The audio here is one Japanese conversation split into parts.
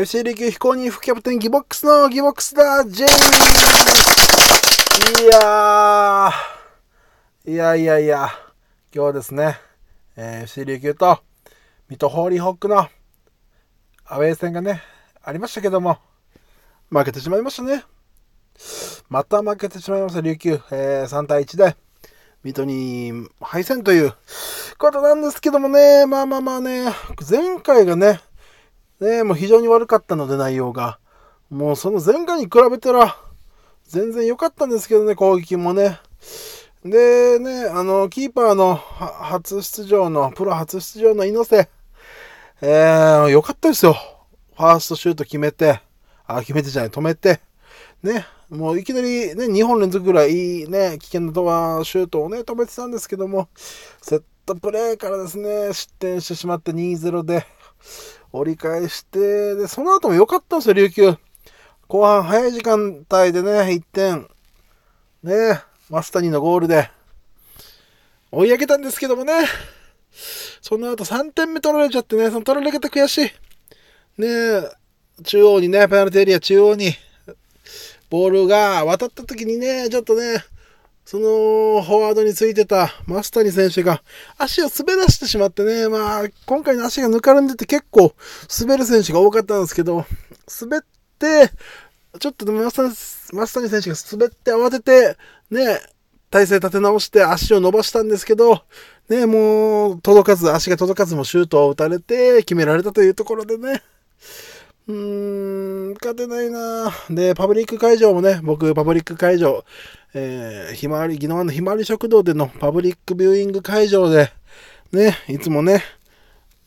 FC 琉球非公認副キャプテンギボックスのギボックスだ J! いやー、いやいやいや、今日はですね、えー、FC 琉球と水戸ホーリーホックのアウェー戦がね、ありましたけども、負けてしまいましたね。また負けてしまいました、琉球。えー、3対1で、水戸に敗戦ということなんですけどもね、まあまあまあね、前回がね、ね、もう非常に悪かったので内容が。もうその前回に比べたら、全然良かったんですけどね、攻撃もね。でね、あの、キーパーの初出場の、プロ初出場の猪瀬、えー、良かったですよ。ファーストシュート決めて、あ、決めてじゃない、止めて、ね、もういきなりね、2本連続ぐらいね、危険なとはシュートをね、止めてたんですけども、セットプレーからですね、失点してしまって2-0で、折り返して、で、その後も良かったんですよ、琉球。後半早い時間帯でね、1点、ね、マスタニのゴールで、追い上げたんですけどもね、その後3点目取られちゃってね、その取られ方悔しい。ね中央にね、ペナルティエリア中央に、ボールが渡った時にね、ちょっとね、そのフォワードについてたマスタニ選手が足を滑らしてしまってね、まあ、今回の足がぬかるんでて結構滑る選手が多かったんですけど、滑って、ちょっとでもマスタニ選手が滑って慌てて、ね、体勢立て直して足を伸ばしたんですけど、ね、もう届かず、足が届かずもシュートを打たれて決められたというところでね、うーん、勝てないなで、パブリック会場もね、僕、パブリック会場、えー、ひまわり、宜野湾のひまわり食堂でのパブリックビューイング会場で、ね、いつもね、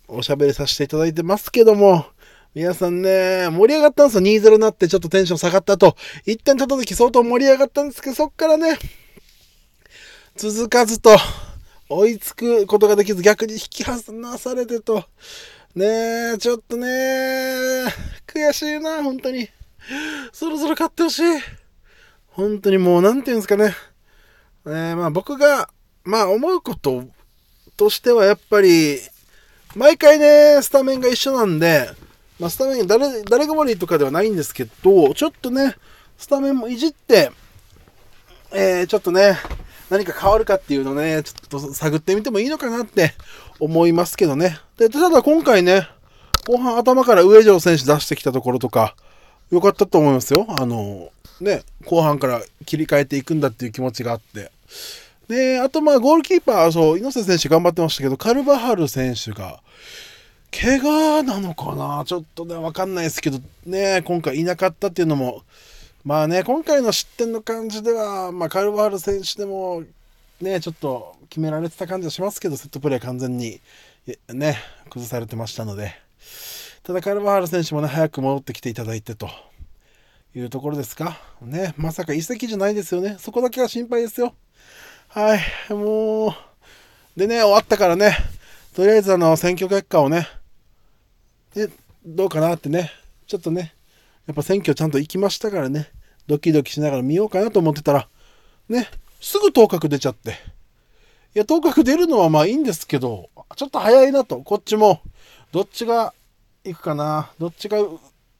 おしゃべりさせていただいてますけども、皆さんね、盛り上がったんですよ。2-0になってちょっとテンション下がったと。1点取った時相当盛り上がったんですけど、そっからね、続かずと、追いつくことができず逆に引き離されてと、ねえ、ちょっとね悔しいな、本当に。そろそろ勝ってほしい。本当にもう、なんていうんですかね。えー、まあ僕が、まあ思うこととしてはやっぱり、毎回ね、スタメンが一緒なんで、まあスタメン誰、誰が悪いとかではないんですけど、ちょっとね、スタメンもいじって、えー、ちょっとね、何か変わるかっていうのね、ちょっと探ってみてもいいのかなって思いますけどね。で、ただ今回ね、後半頭から上条選手出してきたところとか、良かったと思いますよ。あの、ね、後半から切り替えていくんだっていう気持ちがあって。で、あとまあゴールキーパー、そう、猪瀬選手頑張ってましたけど、カルバハル選手が、怪我なのかな？ちょっとね、わかんないですけど、ね、今回いなかったっていうのも、まあね、今回の失点の感じでは、まあ、カルバハル選手でも、ね、ちょっと決められてた感じはしますけど、セットプレー完全に、ね、崩されてましたので、ただカルバハル選手もね、早く戻ってきていただいてというところですか。ね、まさか移籍じゃないですよね。そこだけは心配ですよ。はい、もう、でね、終わったからね、とりあえずあの、選挙結果をね、で、どうかなってね、ちょっとね、やっぱ選挙ちゃんと行きましたからね、ドキドキしながら見ようかなと思ってたら、ね、すぐ当確出ちゃって。いや、当確出るのはまあいいんですけど、ちょっと早いなと、こっちも、どっちが行くかな、どっちが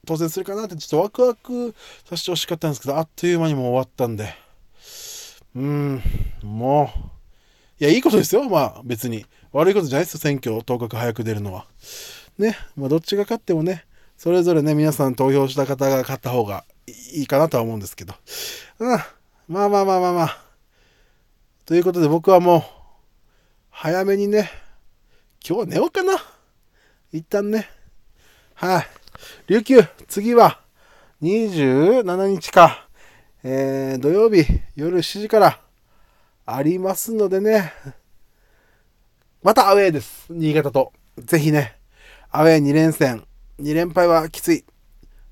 当選するかなってちょっとワクワクさせてほしかったんですけど、あっという間にもう終わったんで、うーん、もう、いや、いいことですよ、まあ別に。悪いことじゃないですよ、選挙、当確早く出るのは。ね、まあどっちが勝ってもね、それぞれね、皆さん投票した方が勝った方がいいかなとは思うんですけど。うん、まあまあまあまあまあ。ということで僕はもう、早めにね、今日は寝ようかな。一旦ね。はい、琉球、次は27日か。えー、土曜日夜7時からありますのでね。またアウェーです。新潟と。ぜひね、アウェー2連戦。2連敗はきつい。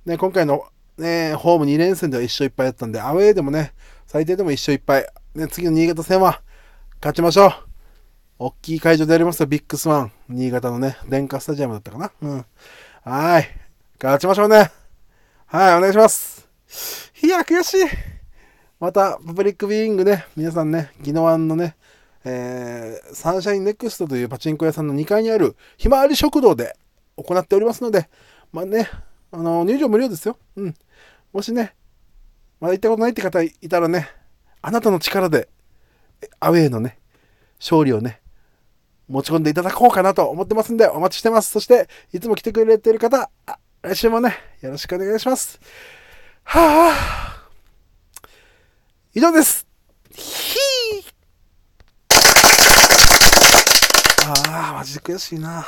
ね、今回のね、ホーム2連戦では1勝1敗だったんで、アウェーでもね、最低でも1勝1敗。ね、次の新潟戦は勝ちましょう。大きい会場でやりますよ、ビッグスワン。新潟のね、デンカスタジアムだったかな。うん。はい。勝ちましょうね。はい、お願いします。いや、悔しい。また、パブリックビューイングね、皆さんね、宜野湾のね、えー、サンシャインネクストというパチンコ屋さんの2階にあるひまわり食堂で行っておりますので、まあね、あの、入場無料ですよ。うん。もしね、まだ行ったことないって方いたらね、あなたの力で、アウェーのね、勝利をね、持ち込んでいただこうかなと思ってますんで、お待ちしてます。そして、いつも来てくれてる方、来週もね、よろしくお願いします。はぁ、以上です。ひーああ、マジで悔しいな。